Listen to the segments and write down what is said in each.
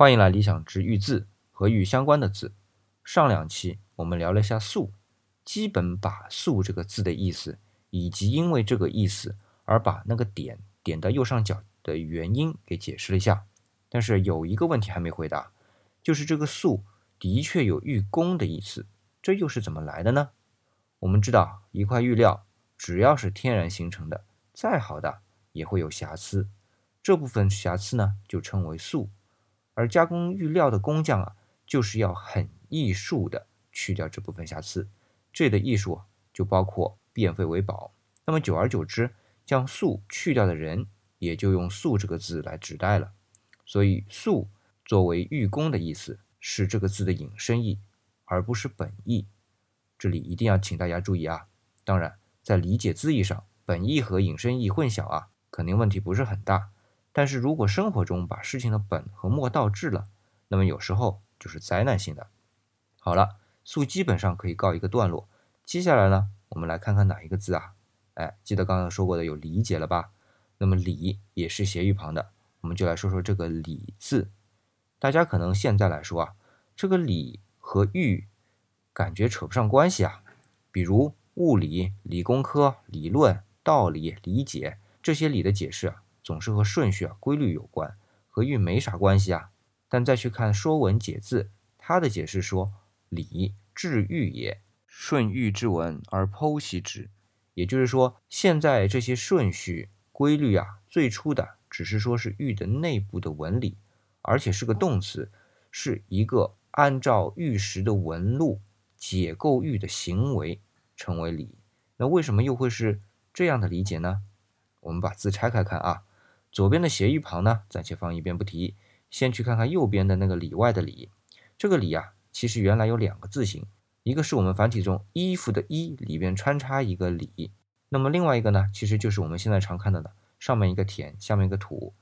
欢迎来理想之玉字和玉相关的字。上两期我们聊了一下“素”，基本把“素”这个字的意思，以及因为这个意思而把那个点点到右上角的原因给解释了一下。但是有一个问题还没回答，就是这个“素”的确有玉工的意思，这又是怎么来的呢？我们知道，一块玉料只要是天然形成的，再好的也会有瑕疵，这部分瑕疵呢就称为素。而加工玉料的工匠啊，就是要很艺术的去掉这部分瑕疵，这的艺术就包括变废为宝。那么久而久之，将素去掉的人也就用素这个字来指代了。所以素作为玉工的意思是这个字的引申义，而不是本意。这里一定要请大家注意啊！当然，在理解字义上，本意和引申义混淆啊，肯定问题不是很大。但是如果生活中把事情的本和末倒置了，那么有时候就是灾难性的。好了，素基本上可以告一个段落。接下来呢，我们来看看哪一个字啊？哎，记得刚刚说过的有理解了吧？那么理也是斜玉旁的，我们就来说说这个理字。大家可能现在来说啊，这个理和玉。感觉扯不上关系啊，比如物理、理工科、理论、道理、理解这些理的解释啊，总是和顺序啊、规律有关，和玉没啥关系啊。但再去看《说文解字》，它的解释说：“理，治玉也，顺玉之文而剖析之。”也就是说，现在这些顺序、规律啊，最初的只是说是玉的内部的纹理，而且是个动词，是一个按照玉石的纹路。解构玉的行为称为理，那为什么又会是这样的理解呢？我们把字拆开看啊，左边的斜玉旁呢，暂且放一边不提，先去看看右边的那个里外的里。这个里啊，其实原来有两个字形，一个是我们繁体中衣服的衣里边穿插一个里，那么另外一个呢，其实就是我们现在常看到的上面一个田，下面一个土。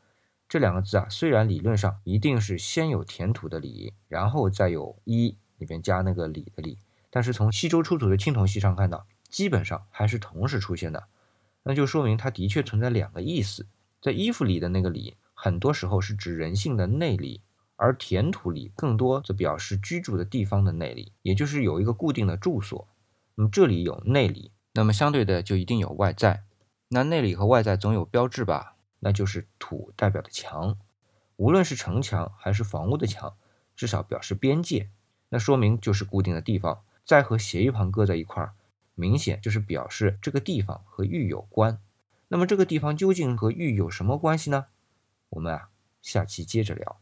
这两个字啊，虽然理论上一定是先有田土的里，然后再有衣里边加那个里的里。但是从西周出土的青铜器上看到，基本上还是同时出现的，那就说明它的确存在两个意思。在衣服里的那个里，很多时候是指人性的内里，而田土里更多则表示居住的地方的内里，也就是有一个固定的住所。那么这里有内里，那么相对的就一定有外在。那内里和外在总有标志吧？那就是土代表的墙，无论是城墙还是房屋的墙，至少表示边界，那说明就是固定的地方。再和斜玉旁搁在一块儿，明显就是表示这个地方和玉有关。那么这个地方究竟和玉有什么关系呢？我们啊，下期接着聊。